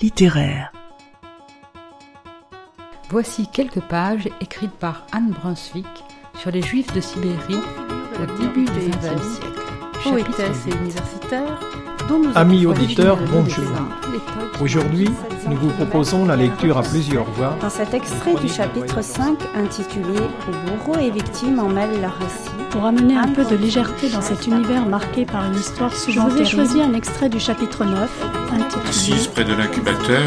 littéraire. Voici quelques pages écrites par Anne Brunswick sur les Juifs de Sibérie au début du XXe siècle. Poétesse et universitaire, Amis auditeurs, bonjour. Aujourd'hui, nous vous proposons la lecture à plusieurs voix. Dans cet extrait du chapitre 5 intitulé Où bourreaux et victimes en mêlent leur récit, pour amener un peu de légèreté dans cet univers marqué par une histoire souvent Je vous ai choisi un extrait du chapitre 9 intitulé Assise près de l'incubateur,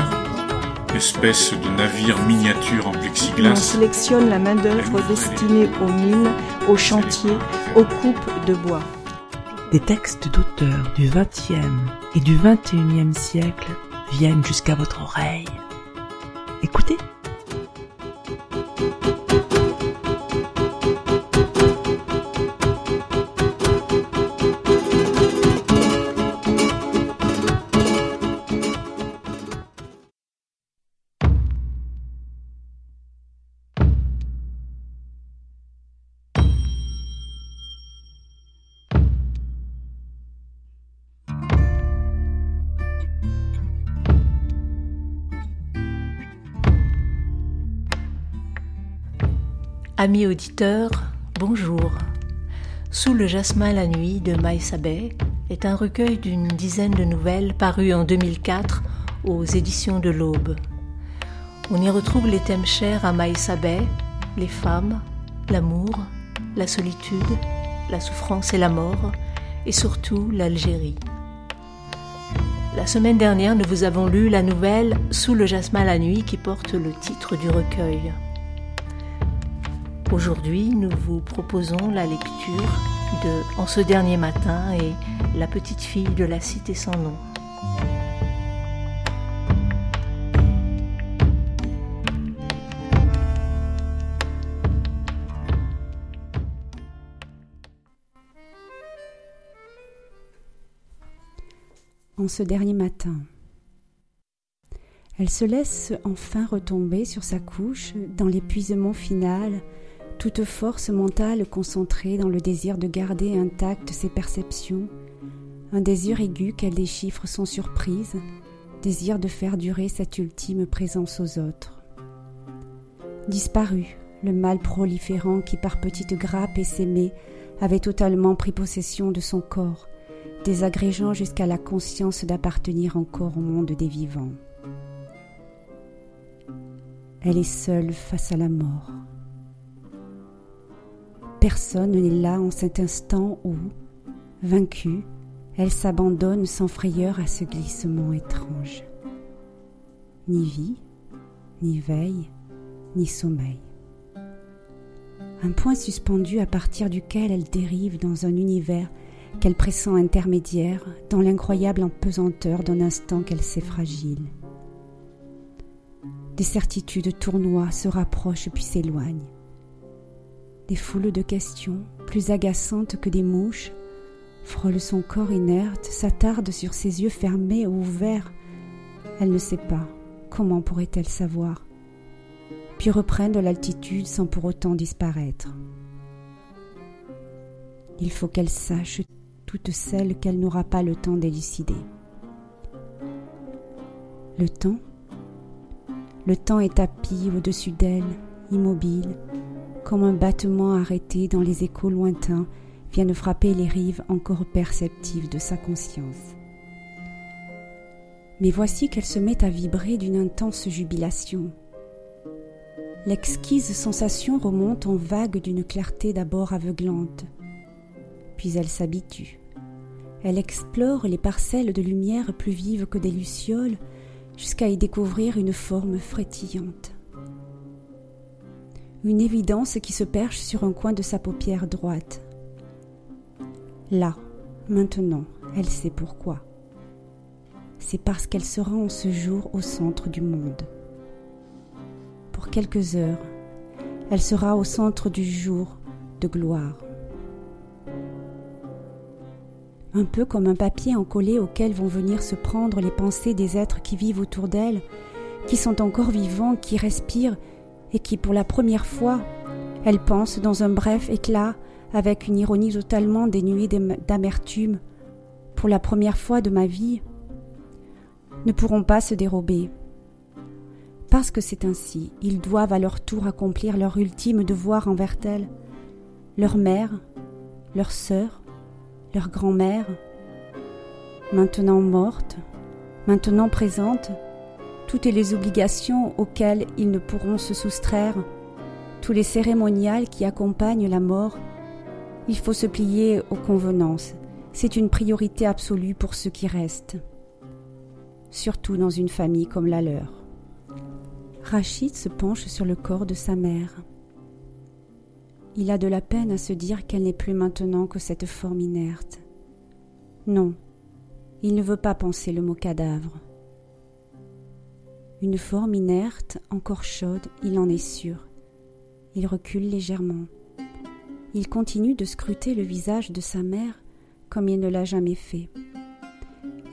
espèce de navire miniature en plexiglas. On sélectionne la main-d'œuvre destinée aux mines, aux chantiers, aux coupes de bois. Des textes d'auteurs du XXe et du XXIe siècle viennent jusqu'à votre oreille. Écoutez. Amis auditeurs, bonjour. Sous le jasmin la nuit de Maïs est un recueil d'une dizaine de nouvelles parues en 2004 aux éditions de l'Aube. On y retrouve les thèmes chers à Maïs les femmes, l'amour, la solitude, la souffrance et la mort, et surtout l'Algérie. La semaine dernière, nous vous avons lu la nouvelle Sous le jasmin la nuit qui porte le titre du recueil. Aujourd'hui, nous vous proposons la lecture de En ce dernier matin et La petite fille de la cité sans nom. En ce dernier matin. Elle se laisse enfin retomber sur sa couche dans l'épuisement final toute force mentale concentrée dans le désir de garder intactes ses perceptions, un désir aigu qu'elle déchiffre sans surprise, désir de faire durer cette ultime présence aux autres. Disparu, le mal proliférant qui par petites grappes essaimées avait totalement pris possession de son corps, désagrégeant jusqu'à la conscience d'appartenir encore au monde des vivants. Elle est seule face à la mort. Personne n'est là en cet instant où, vaincue, elle s'abandonne sans frayeur à ce glissement étrange. Ni vie, ni veille, ni sommeil. Un point suspendu à partir duquel elle dérive dans un univers qu'elle pressent intermédiaire dans l'incroyable empesanteur d'un instant qu'elle sait fragile. Des certitudes tournoient, se rapprochent puis s'éloignent. Des foules de questions, plus agaçantes que des mouches, frôlent son corps inerte, s'attardent sur ses yeux fermés ou ouverts. Elle ne sait pas. Comment pourrait-elle savoir Puis reprennent de l'altitude sans pour autant disparaître. Il faut qu'elle sache toutes celles qu'elle n'aura pas le temps d'élucider. Le temps Le temps est tapis au-dessus d'elle, immobile, comme un battement arrêté dans les échos lointains vient de frapper les rives encore perceptives de sa conscience. Mais voici qu'elle se met à vibrer d'une intense jubilation. L'exquise sensation remonte en vague d'une clarté d'abord aveuglante, puis elle s'habitue. Elle explore les parcelles de lumière plus vives que des lucioles jusqu'à y découvrir une forme frétillante une évidence qui se perche sur un coin de sa paupière droite. Là, maintenant, elle sait pourquoi. C'est parce qu'elle sera en ce jour au centre du monde. Pour quelques heures, elle sera au centre du jour de gloire. Un peu comme un papier encollé auquel vont venir se prendre les pensées des êtres qui vivent autour d'elle, qui sont encore vivants, qui respirent et qui, pour la première fois, elle pense dans un bref éclat, avec une ironie totalement dénuée d'amertume, pour la première fois de ma vie, ne pourront pas se dérober. Parce que c'est ainsi, ils doivent à leur tour accomplir leur ultime devoir envers elles, leur mère, leur sœur, leur grand-mère, maintenant morte, maintenant présente, toutes les obligations auxquelles ils ne pourront se soustraire, tous les cérémonials qui accompagnent la mort, il faut se plier aux convenances. C'est une priorité absolue pour ceux qui restent, surtout dans une famille comme la leur. Rachid se penche sur le corps de sa mère. Il a de la peine à se dire qu'elle n'est plus maintenant que cette forme inerte. Non, il ne veut pas penser le mot cadavre. Une forme inerte, encore chaude, il en est sûr. Il recule légèrement. Il continue de scruter le visage de sa mère comme il ne l'a jamais fait.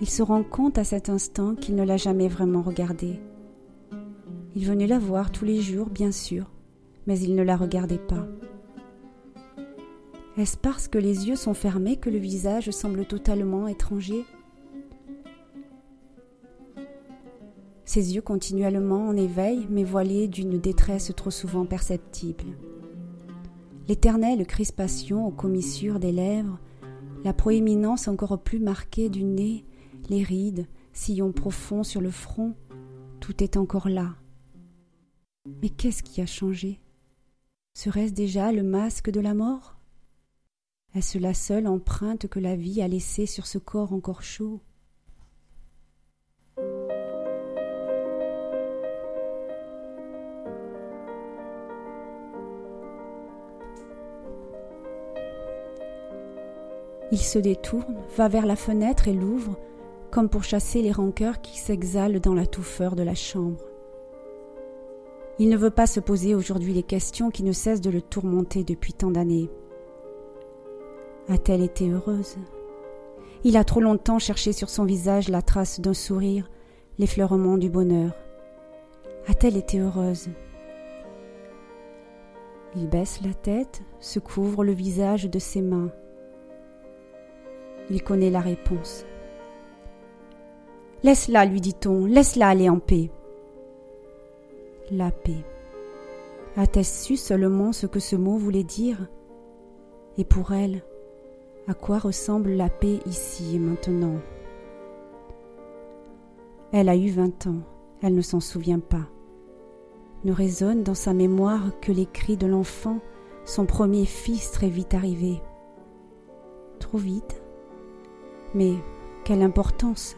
Il se rend compte à cet instant qu'il ne l'a jamais vraiment regardée. Il venait la voir tous les jours, bien sûr, mais il ne la regardait pas. Est-ce parce que les yeux sont fermés que le visage semble totalement étranger? Ses yeux continuellement en éveil, mais voilés d'une détresse trop souvent perceptible. L'éternelle crispation aux commissures des lèvres, la proéminence encore plus marquée du nez, les rides, sillon profond sur le front, tout est encore là. Mais qu'est-ce qui a changé? Serait-ce déjà le masque de la mort? Est-ce la seule empreinte que la vie a laissée sur ce corps encore chaud? Il se détourne, va vers la fenêtre et l'ouvre, comme pour chasser les rancœurs qui s'exhalent dans la touffeur de la chambre. Il ne veut pas se poser aujourd'hui les questions qui ne cessent de le tourmenter depuis tant d'années. A-t-elle été heureuse? Il a trop longtemps cherché sur son visage la trace d'un sourire, l'effleurement du bonheur. A-t-elle été heureuse? Il baisse la tête, se couvre le visage de ses mains. Il connaît la réponse. Laisse-la, lui dit-on, laisse-la aller en paix. La paix. A-t-elle su seulement ce que ce mot voulait dire? Et pour elle, à quoi ressemble la paix ici et maintenant? Elle a eu vingt ans, elle ne s'en souvient pas. Ne résonne dans sa mémoire que les cris de l'enfant, son premier fils très vite arrivé. Trop vite mais quelle importance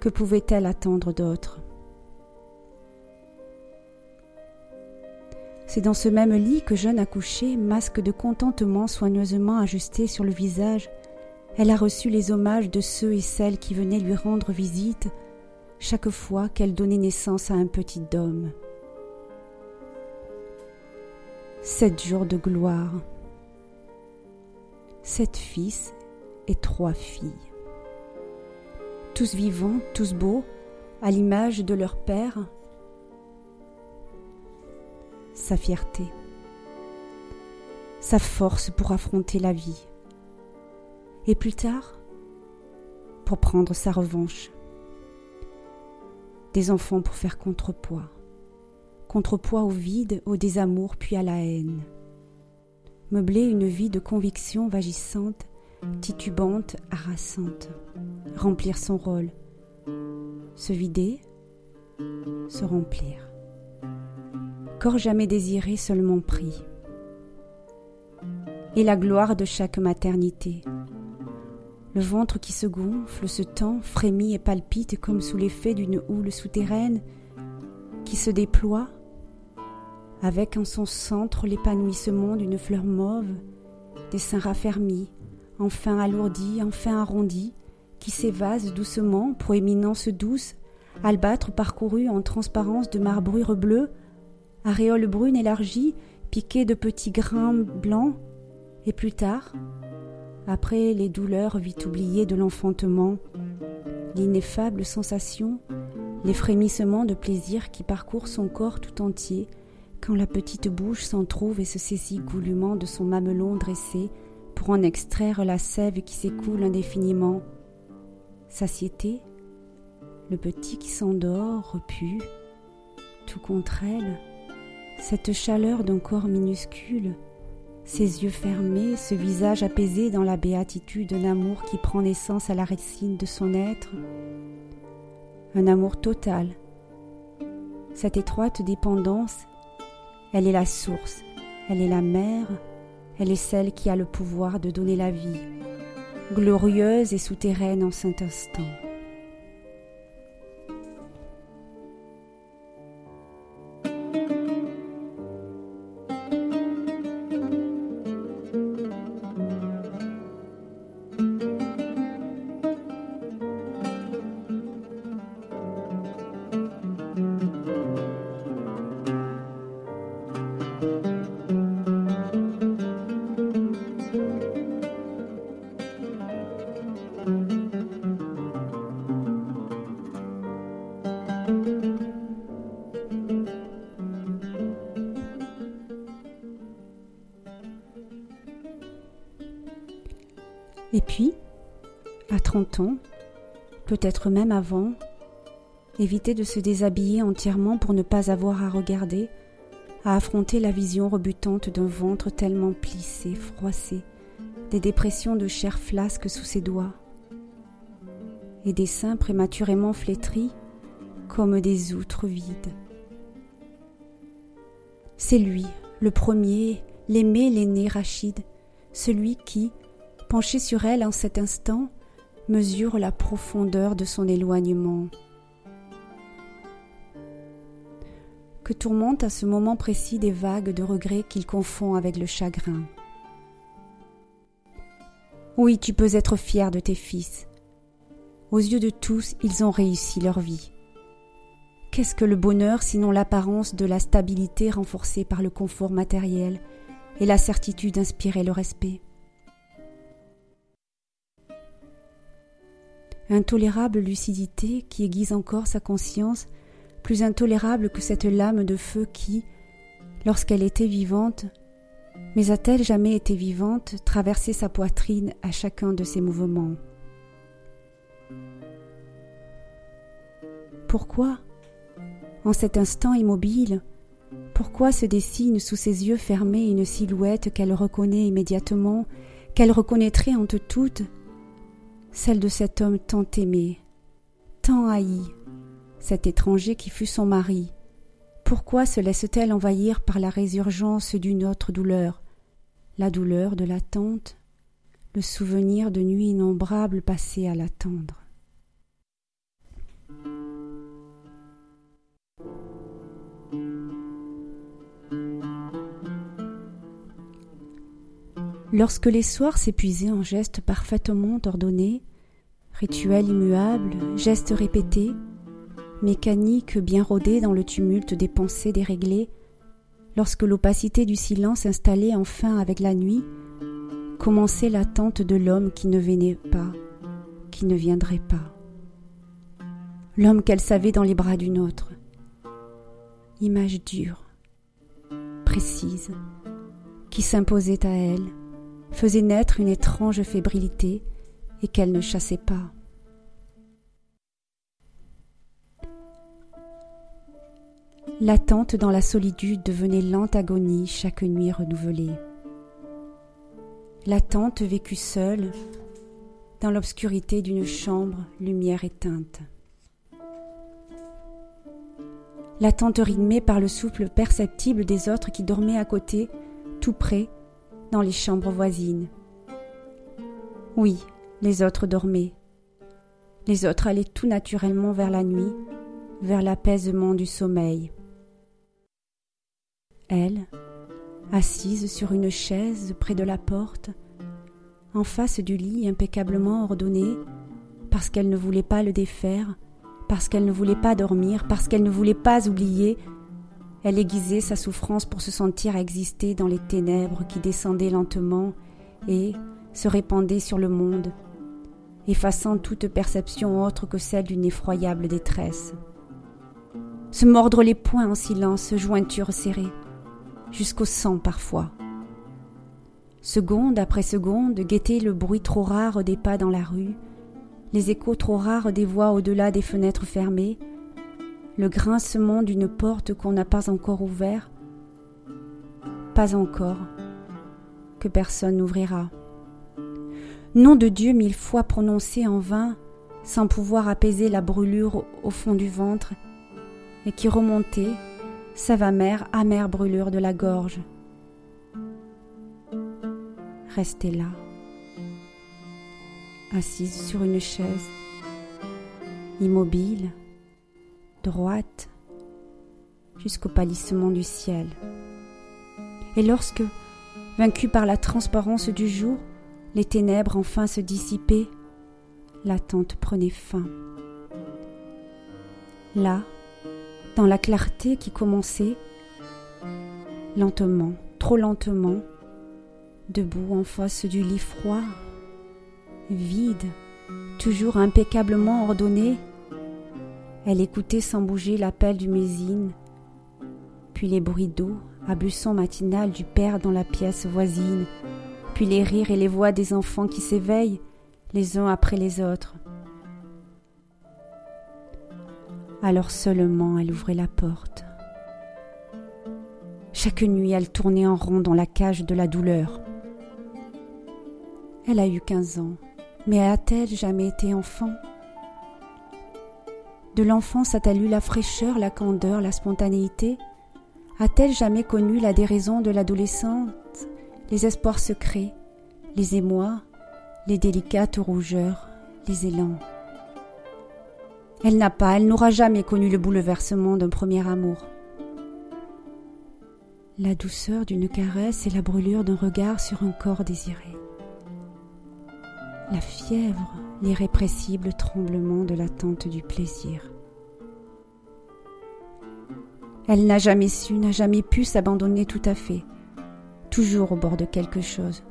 Que pouvait-elle attendre d'autre C'est dans ce même lit que jeune accouchée, masque de contentement soigneusement ajusté sur le visage, elle a reçu les hommages de ceux et celles qui venaient lui rendre visite chaque fois qu'elle donnait naissance à un petit homme. Sept jours de gloire. Sept fils trois filles. Tous vivants, tous beaux, à l'image de leur père. Sa fierté, sa force pour affronter la vie. Et plus tard, pour prendre sa revanche. Des enfants pour faire contrepoids. Contrepoids au vide, au désamour, puis à la haine. Meubler une vie de conviction vagissante titubante, harassante, remplir son rôle, se vider, se remplir. Corps jamais désiré, seulement pris. Et la gloire de chaque maternité. Le ventre qui se gonfle, se tend, frémit et palpite comme sous l'effet d'une houle souterraine qui se déploie, avec en son centre l'épanouissement d'une fleur mauve, des seins raffermis, enfin alourdi, enfin arrondi, qui s'évase doucement, proéminence douce, albâtre parcouru en transparence de marbrure bleue, aréole brune élargie, piquée de petits grains blancs, et plus tard, après les douleurs vite oubliées de l'enfantement, l'ineffable sensation, les frémissements de plaisir qui parcourent son corps tout entier, quand la petite bouche s'en trouve et se saisit goulûment de son mamelon dressé, pour en extraire la sève qui s'écoule indéfiniment. Satiété, le petit qui s'endort, repu, tout contre elle, cette chaleur d'un corps minuscule, ses yeux fermés, ce visage apaisé dans la béatitude d'un amour qui prend naissance à la racine de son être, un amour total. Cette étroite dépendance, elle est la source, elle est la mère, elle est celle qui a le pouvoir de donner la vie, glorieuse et souterraine en cet instant. Peut-être même avant, éviter de se déshabiller entièrement pour ne pas avoir à regarder, à affronter la vision rebutante d'un ventre tellement plissé, froissé, des dépressions de chair flasque sous ses doigts, et des seins prématurément flétris comme des outres vides. C'est lui, le premier, l'aimé, l'aîné Rachid, celui qui, penché sur elle en cet instant, mesure la profondeur de son éloignement. Que tourmentent à ce moment précis des vagues de regret qu'il confond avec le chagrin. Oui, tu peux être fier de tes fils. Aux yeux de tous, ils ont réussi leur vie. Qu'est-ce que le bonheur sinon l'apparence de la stabilité renforcée par le confort matériel et la certitude d'inspirer le respect? Intolérable lucidité qui aiguise encore sa conscience, plus intolérable que cette lame de feu qui, lorsqu'elle était vivante, mais a-t-elle jamais été vivante, traversait sa poitrine à chacun de ses mouvements. Pourquoi, en cet instant immobile, pourquoi se dessine sous ses yeux fermés une silhouette qu'elle reconnaît immédiatement, qu'elle reconnaîtrait entre toutes celle de cet homme tant aimé, tant haï, cet étranger qui fut son mari. Pourquoi se laisse-t-elle envahir par la résurgence d'une autre douleur, la douleur de l'attente, le souvenir de nuits innombrables passées à l'attendre? Lorsque les soirs s'épuisaient en gestes parfaitement ordonnés, rituels immuables, gestes répétés, mécaniques bien rodés dans le tumulte des pensées déréglées, lorsque l'opacité du silence installait enfin avec la nuit, commençait l'attente de l'homme qui ne venait pas, qui ne viendrait pas. L'homme qu'elle savait dans les bras d'une autre. Image dure, précise, qui s'imposait à elle, faisait naître une étrange fébrilité et qu'elle ne chassait pas. L'attente dans la solitude devenait lente agonie chaque nuit renouvelée. L'attente vécue seule, dans l'obscurité d'une chambre, lumière éteinte. L'attente rythmée par le souffle perceptible des autres qui dormaient à côté, tout près, dans les chambres voisines. Oui, les autres dormaient. Les autres allaient tout naturellement vers la nuit, vers l'apaisement du sommeil. Elle, assise sur une chaise près de la porte, en face du lit impeccablement ordonné, parce qu'elle ne voulait pas le défaire, parce qu'elle ne voulait pas dormir, parce qu'elle ne voulait pas oublier, elle aiguisait sa souffrance pour se sentir exister dans les ténèbres qui descendaient lentement et se répandaient sur le monde, effaçant toute perception autre que celle d'une effroyable détresse. Se mordre les poings en silence, jointure serrée, jusqu'au sang parfois. Seconde après seconde, guetter le bruit trop rare des pas dans la rue, les échos trop rares des voix au-delà des fenêtres fermées, le grincement d'une porte qu'on n'a pas encore ouverte, pas encore, que personne n'ouvrira. Nom de Dieu mille fois prononcé en vain, sans pouvoir apaiser la brûlure au fond du ventre, et qui remontait, save mère amère brûlure de la gorge. Restez là, assise sur une chaise, immobile, droite, jusqu'au pâlissement du ciel. Et lorsque, vaincu par la transparence du jour, les ténèbres enfin se dissipaient, l'attente prenait fin. Là, dans la clarté qui commençait, lentement, trop lentement, debout en face du lit froid, vide, toujours impeccablement ordonné, elle écoutait sans bouger l'appel du mésine, puis les bruits d'eau, ablution matinale du père dans la pièce voisine, puis les rires et les voix des enfants qui s'éveillent les uns après les autres. Alors seulement elle ouvrait la porte. Chaque nuit elle tournait en rond dans la cage de la douleur. Elle a eu quinze ans, mais a-t-elle jamais été enfant? De l'enfance a-t-elle eu la fraîcheur, la candeur, la spontanéité? A-t-elle jamais connu la déraison de l'adolescente les espoirs secrets, les émois, les délicates rougeurs, les élans? Elle n'a pas, elle n'aura jamais connu le bouleversement d'un premier amour. La douceur d'une caresse et la brûlure d'un regard sur un corps désiré. La fièvre, l'irrépressible tremblement de l'attente du plaisir. Elle n'a jamais su, n'a jamais pu s'abandonner tout à fait, toujours au bord de quelque chose,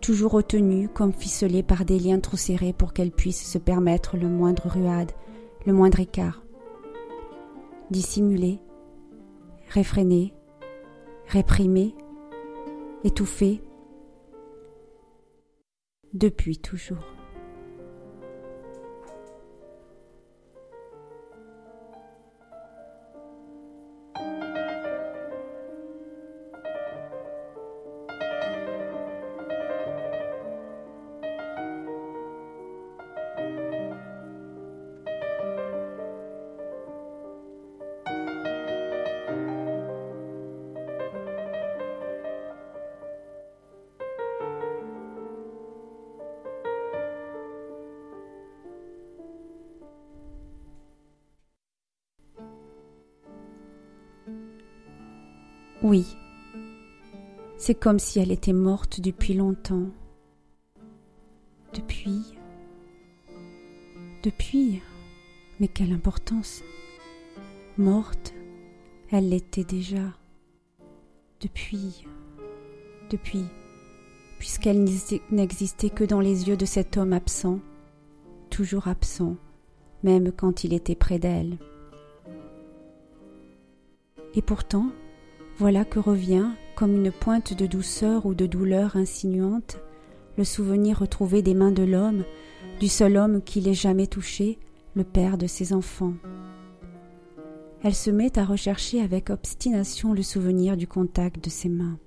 toujours retenue comme ficelée par des liens trop serrés pour qu'elle puisse se permettre le moindre ruade, le moindre écart. Dissimulée, réfrénée, réprimée, étouffée, depuis toujours. C'est comme si elle était morte depuis longtemps. Depuis... Depuis... Mais quelle importance Morte, elle l'était déjà. Depuis... Depuis... Puisqu'elle n'existait que dans les yeux de cet homme absent, toujours absent, même quand il était près d'elle. Et pourtant, voilà que revient, comme une pointe de douceur ou de douleur insinuante, le souvenir retrouvé des mains de l'homme, du seul homme qui l'ait jamais touché, le père de ses enfants. Elle se met à rechercher avec obstination le souvenir du contact de ses mains.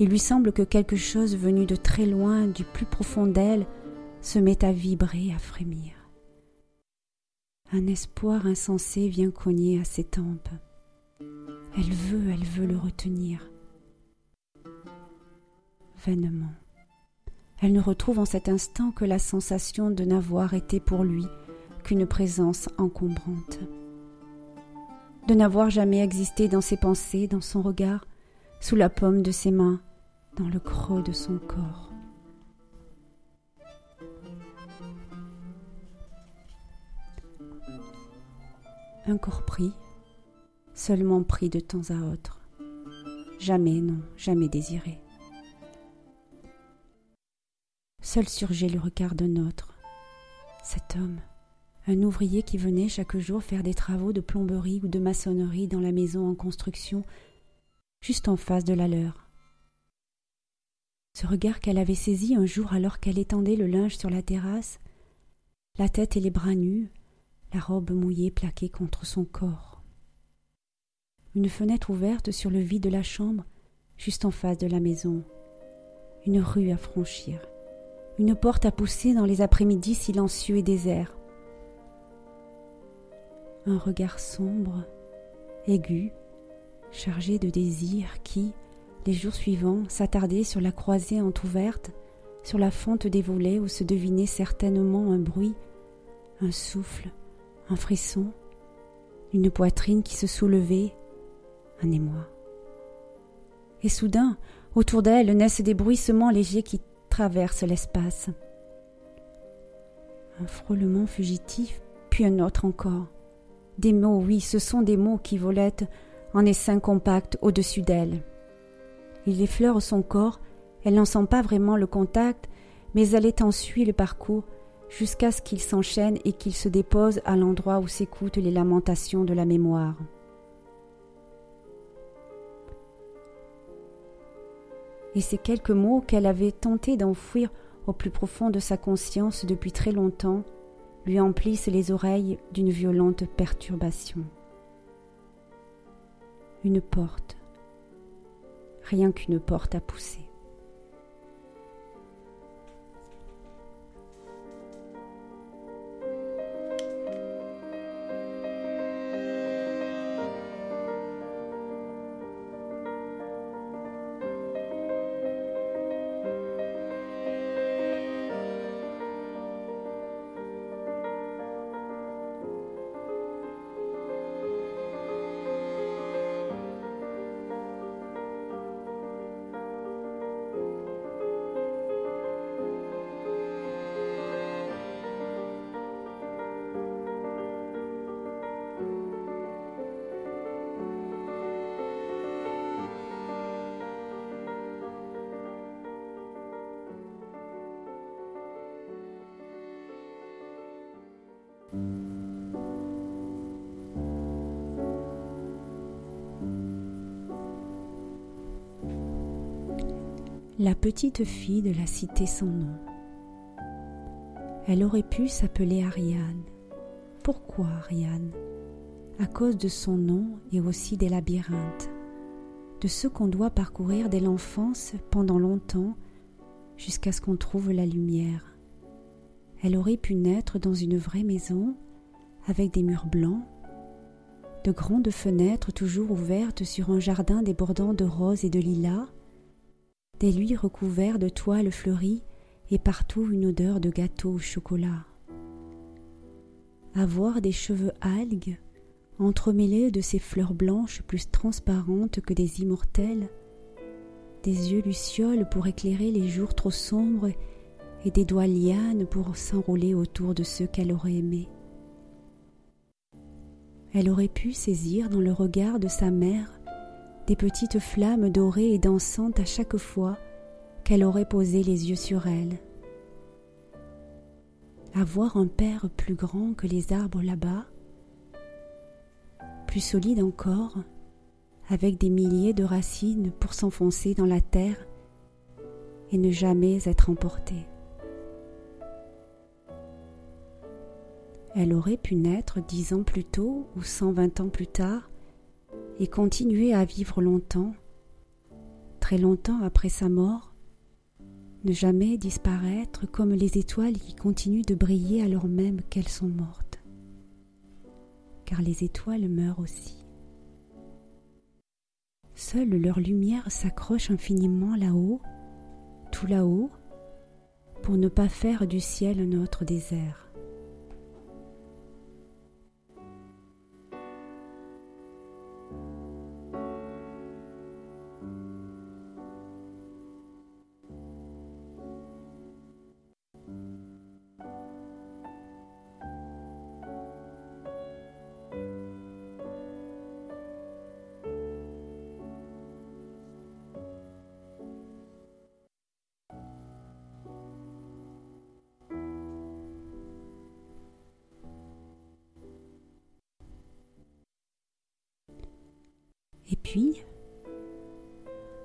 Il lui semble que quelque chose venu de très loin, du plus profond d'elle, se met à vibrer, à frémir. Un espoir insensé vient cogner à ses tempes. Elle veut, elle veut le retenir. Elle ne retrouve en cet instant que la sensation de n'avoir été pour lui qu'une présence encombrante, de n'avoir jamais existé dans ses pensées, dans son regard, sous la paume de ses mains, dans le creux de son corps. Un corps pris, seulement pris de temps à autre. Jamais, non, jamais désiré. Seul surgit le regard d'un autre. Cet homme, un ouvrier qui venait chaque jour faire des travaux de plomberie ou de maçonnerie dans la maison en construction, juste en face de la leur. Ce regard qu'elle avait saisi un jour alors qu'elle étendait le linge sur la terrasse, la tête et les bras nus, la robe mouillée plaquée contre son corps. Une fenêtre ouverte sur le vide de la chambre, juste en face de la maison. Une rue à franchir. Une porte à pousser dans les après-midi silencieux et déserts. Un regard sombre, aigu, chargé de désirs qui, les jours suivants, s'attardaient sur la croisée entr'ouverte, sur la fente des volets où se devinait certainement un bruit, un souffle, un frisson, une poitrine qui se soulevait, un émoi. Et soudain, autour d'elle naissent des bruissements légers qui traversent l'espace. Un frôlement fugitif, puis un autre encore. Des mots, oui, ce sont des mots qui volettent en essaim compact au-dessus d'elle. Il effleure son corps, elle n'en sent pas vraiment le contact, mais elle est suit le parcours jusqu'à ce qu'il s'enchaîne et qu'il se dépose à l'endroit où s'écoutent les lamentations de la mémoire. Et ces quelques mots qu'elle avait tenté d'enfouir au plus profond de sa conscience depuis très longtemps lui emplissent les oreilles d'une violente perturbation. Une porte, rien qu'une porte à pousser. La petite fille de la cité sans nom. Elle aurait pu s'appeler Ariane. Pourquoi Ariane? À cause de son nom et aussi des labyrinthes, de ceux qu'on doit parcourir dès l'enfance pendant longtemps jusqu'à ce qu'on trouve la lumière. Elle aurait pu naître dans une vraie maison avec des murs blancs, de grandes fenêtres toujours ouvertes sur un jardin débordant de roses et de lilas, des lits recouverts de toiles fleuries et partout une odeur de gâteau au chocolat. Avoir des cheveux algues, entremêlés de ces fleurs blanches plus transparentes que des immortelles, des yeux lucioles pour éclairer les jours trop sombres et des doigts lianes pour s'enrouler autour de ceux qu'elle aurait aimés. Elle aurait pu saisir dans le regard de sa mère des petites flammes dorées et dansantes à chaque fois qu'elle aurait posé les yeux sur elle. Avoir un père plus grand que les arbres là-bas, plus solide encore, avec des milliers de racines pour s'enfoncer dans la terre et ne jamais être emportée. Elle aurait pu naître dix ans plus tôt ou cent vingt ans plus tard et continuer à vivre longtemps, très longtemps après sa mort, ne jamais disparaître comme les étoiles qui continuent de briller alors même qu'elles sont mortes. Car les étoiles meurent aussi. Seule leur lumière s'accroche infiniment là-haut, tout là-haut, pour ne pas faire du ciel un autre désert.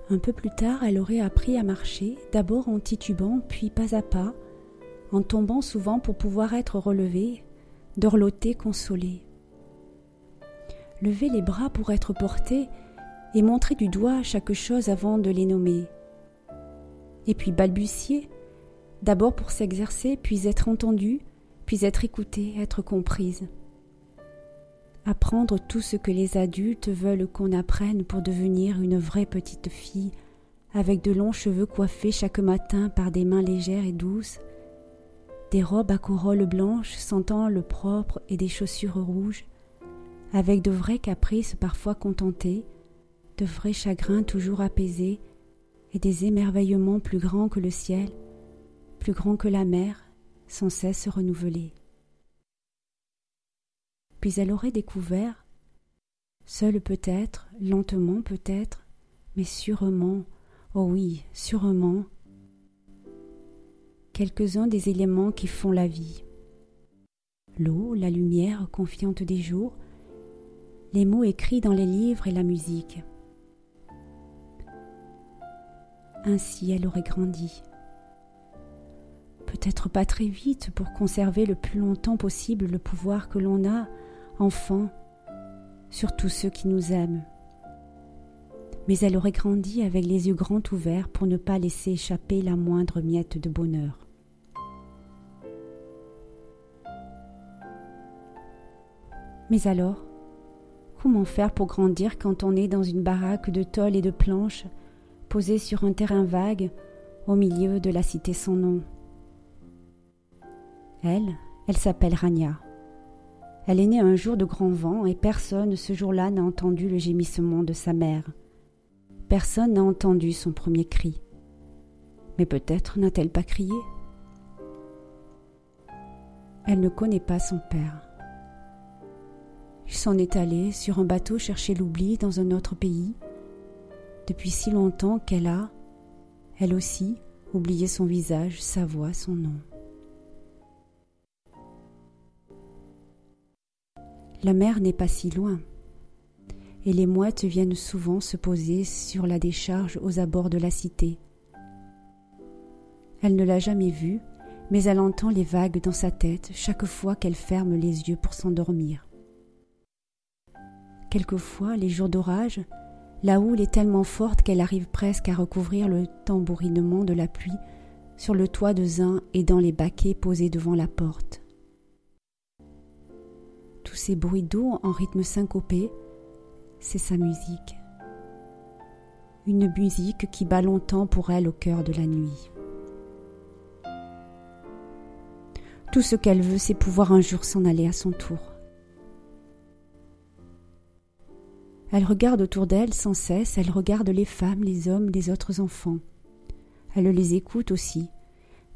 Un peu plus tard, elle aurait appris à marcher, d'abord en titubant, puis pas à pas, en tombant souvent pour pouvoir être relevée, dorlotée, consolée. Lever les bras pour être portée et montrer du doigt chaque chose avant de les nommer. Et puis balbutier, d'abord pour s'exercer, puis être entendue, puis être écoutée, être comprise. Apprendre tout ce que les adultes veulent qu'on apprenne pour devenir une vraie petite fille, avec de longs cheveux coiffés chaque matin par des mains légères et douces, des robes à corolle blanche sentant le propre et des chaussures rouges, avec de vrais caprices parfois contentés, de vrais chagrins toujours apaisés, et des émerveillements plus grands que le ciel, plus grands que la mer, sans cesse renouvelés. Puis elle aurait découvert, seule peut-être, lentement peut-être, mais sûrement, oh oui, sûrement, quelques-uns des éléments qui font la vie. L'eau, la lumière confiante des jours, les mots écrits dans les livres et la musique. Ainsi elle aurait grandi. Peut-être pas très vite pour conserver le plus longtemps possible le pouvoir que l'on a, enfant, sur tous ceux qui nous aiment. Mais elle aurait grandi avec les yeux grands ouverts pour ne pas laisser échapper la moindre miette de bonheur. Mais alors, comment faire pour grandir quand on est dans une baraque de tôle et de planches, posée sur un terrain vague, au milieu de la cité sans nom? Elle, elle s'appelle Rania. Elle est née un jour de grand vent et personne ce jour-là n'a entendu le gémissement de sa mère. Personne n'a entendu son premier cri. Mais peut-être n'a-t-elle pas crié Elle ne connaît pas son père. Il s'en est allé sur un bateau chercher l'oubli dans un autre pays, depuis si longtemps qu'elle a, elle aussi, oublié son visage, sa voix, son nom. La mer n'est pas si loin, et les mouettes viennent souvent se poser sur la décharge aux abords de la cité. Elle ne l'a jamais vue, mais elle entend les vagues dans sa tête chaque fois qu'elle ferme les yeux pour s'endormir. Quelquefois, les jours d'orage, la houle est tellement forte qu'elle arrive presque à recouvrir le tambourinement de la pluie sur le toit de zin et dans les baquets posés devant la porte. Tous ces bruits d'eau en rythme syncopé, c'est sa musique. Une musique qui bat longtemps pour elle au cœur de la nuit. Tout ce qu'elle veut, c'est pouvoir un jour s'en aller à son tour. Elle regarde autour d'elle sans cesse, elle regarde les femmes, les hommes, les autres enfants. Elle les écoute aussi,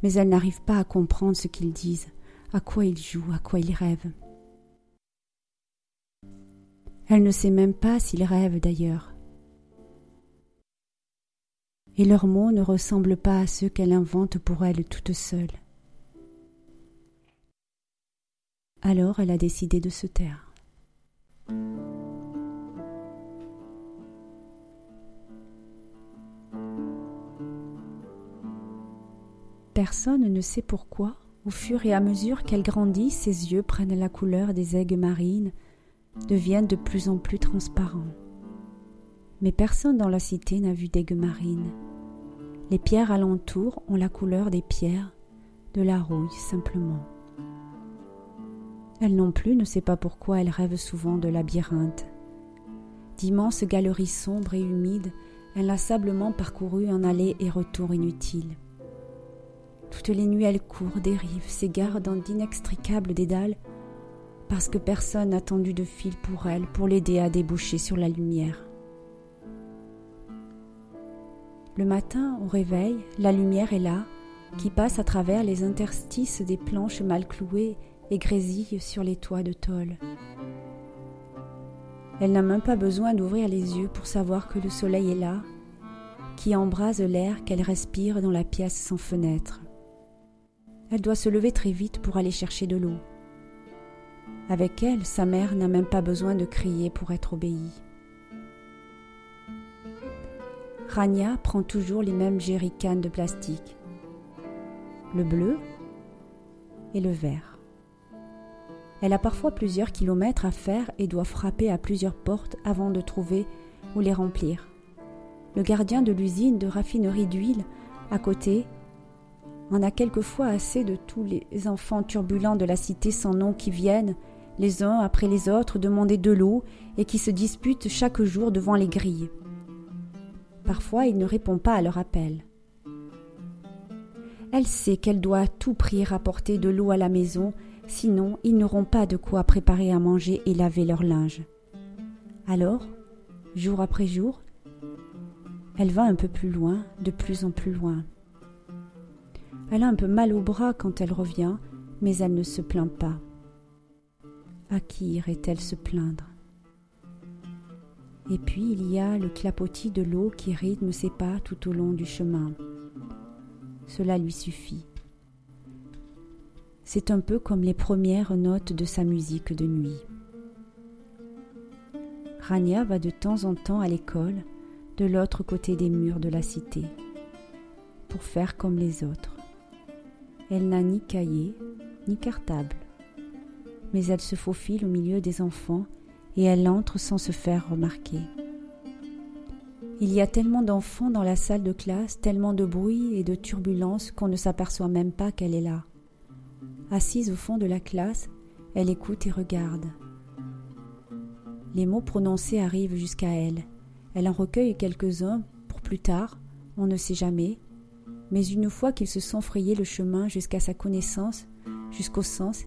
mais elle n'arrive pas à comprendre ce qu'ils disent, à quoi ils jouent, à quoi ils rêvent. Elle ne sait même pas s'ils rêvent d'ailleurs. Et leurs mots ne ressemblent pas à ceux qu'elle invente pour elle toute seule. Alors elle a décidé de se taire. Personne ne sait pourquoi, au fur et à mesure qu'elle grandit, ses yeux prennent la couleur des aigues marines, deviennent de plus en plus transparents. Mais personne dans la cité n'a vu d'aigues marines. Les pierres alentour ont la couleur des pierres, de la rouille simplement. Elle non plus ne sait pas pourquoi elle rêve souvent de labyrinthe. D'immenses galeries sombres et humides, inlassablement parcourues en allées et retours inutiles. Toutes les nuits, elle court, dérive, s'égare dans d'inextricables dédales, parce que personne n'a tendu de fil pour elle pour l'aider à déboucher sur la lumière. Le matin, au réveil, la lumière est là, qui passe à travers les interstices des planches mal clouées et grésille sur les toits de tôle. Elle n'a même pas besoin d'ouvrir les yeux pour savoir que le soleil est là, qui embrase l'air qu'elle respire dans la pièce sans fenêtre. Elle doit se lever très vite pour aller chercher de l'eau. Avec elle, sa mère n'a même pas besoin de crier pour être obéie. Rania prend toujours les mêmes jerrycans de plastique. Le bleu, et le verre. Elle a parfois plusieurs kilomètres à faire et doit frapper à plusieurs portes avant de trouver où les remplir. Le gardien de l'usine de raffinerie d'huile à côté en a quelquefois assez de tous les enfants turbulents de la cité sans nom qui viennent, les uns après les autres, demander de l'eau et qui se disputent chaque jour devant les grilles. Parfois il ne répond pas à leur appel. Elle sait qu'elle doit à tout prix rapporter de l'eau à la maison, sinon ils n'auront pas de quoi préparer à manger et laver leur linge. Alors, jour après jour, elle va un peu plus loin, de plus en plus loin. Elle a un peu mal au bras quand elle revient, mais elle ne se plaint pas. À qui irait-elle se plaindre? Et puis il y a le clapotis de l'eau qui rythme ses pas tout au long du chemin. Cela lui suffit. C'est un peu comme les premières notes de sa musique de nuit. Rania va de temps en temps à l'école, de l'autre côté des murs de la cité, pour faire comme les autres. Elle n'a ni cahier, ni cartable. Mais elle se faufile au milieu des enfants et elle entre sans se faire remarquer. Il y a tellement d'enfants dans la salle de classe, tellement de bruit et de turbulence qu'on ne s'aperçoit même pas qu'elle est là. Assise au fond de la classe, elle écoute et regarde. Les mots prononcés arrivent jusqu'à elle. Elle en recueille quelques-uns pour plus tard, on ne sait jamais, mais une fois qu'ils se sont frayé le chemin jusqu'à sa connaissance, jusqu'au sens,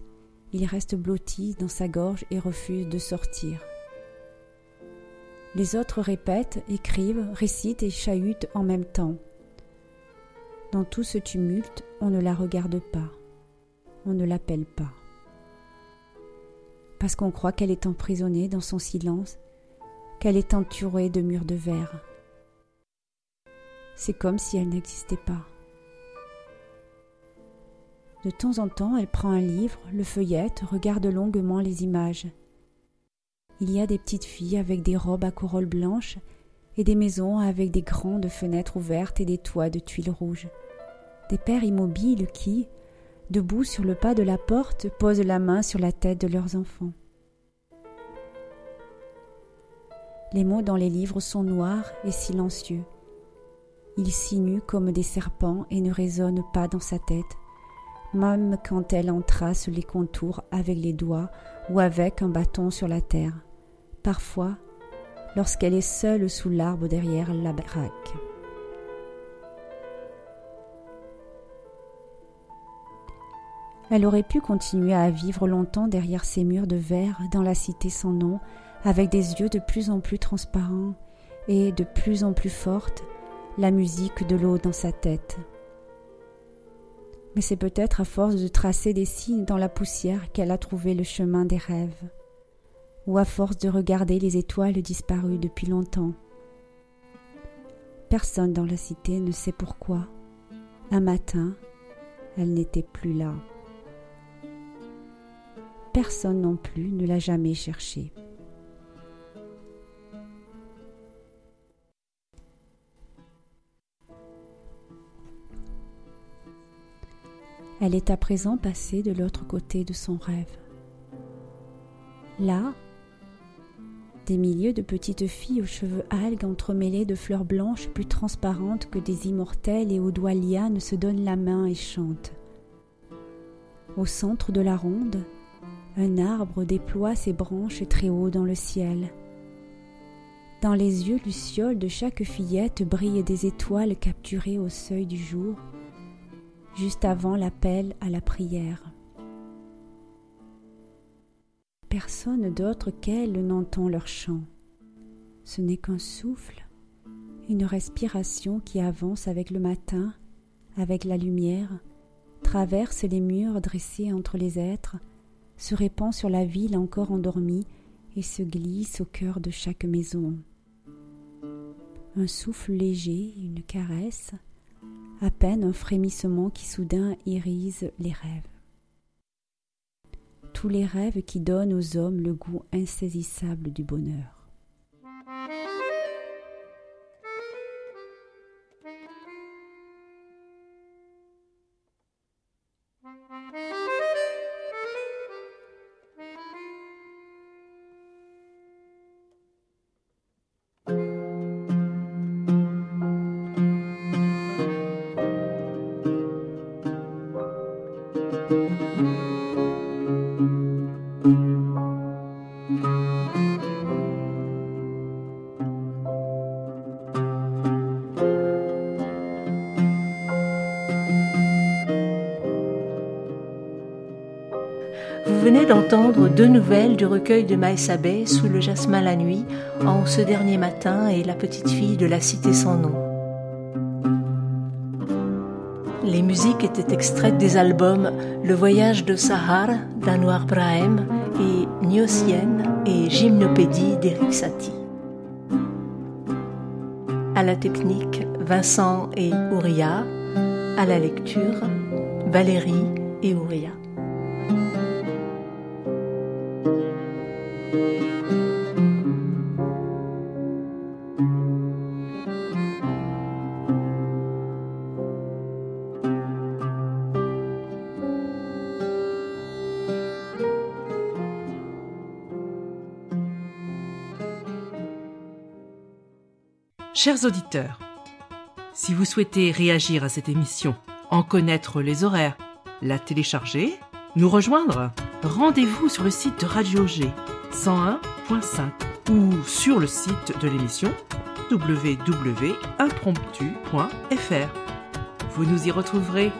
il reste blotti dans sa gorge et refuse de sortir. Les autres répètent, écrivent, récitent et chahutent en même temps. Dans tout ce tumulte, on ne la regarde pas, on ne l'appelle pas. Parce qu'on croit qu'elle est emprisonnée dans son silence, qu'elle est entourée de murs de verre. C'est comme si elle n'existait pas. De temps en temps, elle prend un livre, le feuillette, regarde longuement les images. Il y a des petites filles avec des robes à corolle blanche et des maisons avec des grandes fenêtres ouvertes et des toits de tuiles rouges. Des pères immobiles qui, debout sur le pas de la porte, posent la main sur la tête de leurs enfants. Les mots dans les livres sont noirs et silencieux. Ils sinuent comme des serpents et ne résonnent pas dans sa tête même quand elle en trace les contours avec les doigts ou avec un bâton sur la terre, parfois lorsqu'elle est seule sous l'arbre derrière la baraque. Elle aurait pu continuer à vivre longtemps derrière ces murs de verre dans la cité sans nom, avec des yeux de plus en plus transparents et de plus en plus forte, la musique de l'eau dans sa tête mais c'est peut-être à force de tracer des signes dans la poussière qu'elle a trouvé le chemin des rêves, ou à force de regarder les étoiles disparues depuis longtemps. Personne dans la cité ne sait pourquoi. Un matin, elle n'était plus là. Personne non plus ne l'a jamais cherchée. Elle est à présent passée de l'autre côté de son rêve. Là, des milliers de petites filles aux cheveux algues entremêlés de fleurs blanches plus transparentes que des immortelles et aux doigts lianes se donnent la main et chantent. Au centre de la ronde, un arbre déploie ses branches très haut dans le ciel. Dans les yeux lucioles de chaque fillette brillent des étoiles capturées au seuil du jour juste avant l'appel à la prière. Personne d'autre qu'elle n'entend leur chant. Ce n'est qu'un souffle, une respiration qui avance avec le matin, avec la lumière, traverse les murs dressés entre les êtres, se répand sur la ville encore endormie et se glisse au cœur de chaque maison. Un souffle léger, une caresse, à peine un frémissement qui soudain irise les rêves. Tous les rêves qui donnent aux hommes le goût insaisissable du bonheur. Deux nouvelles du recueil de Maïs sous le jasmin la nuit, en ce dernier matin et la petite fille de la cité sans nom. Les musiques étaient extraites des albums Le voyage de Sahar d'Anwar Brahim et Niosien et Gymnopédie d'Eric Satie. À la technique, Vincent et Ouria. À la lecture, Valérie et Ouria. Chers auditeurs, si vous souhaitez réagir à cette émission, en connaître les horaires, la télécharger, nous rejoindre, rendez-vous sur le site de Radio G 101.5 ou sur le site de l'émission www.impromptu.fr. Vous nous y retrouverez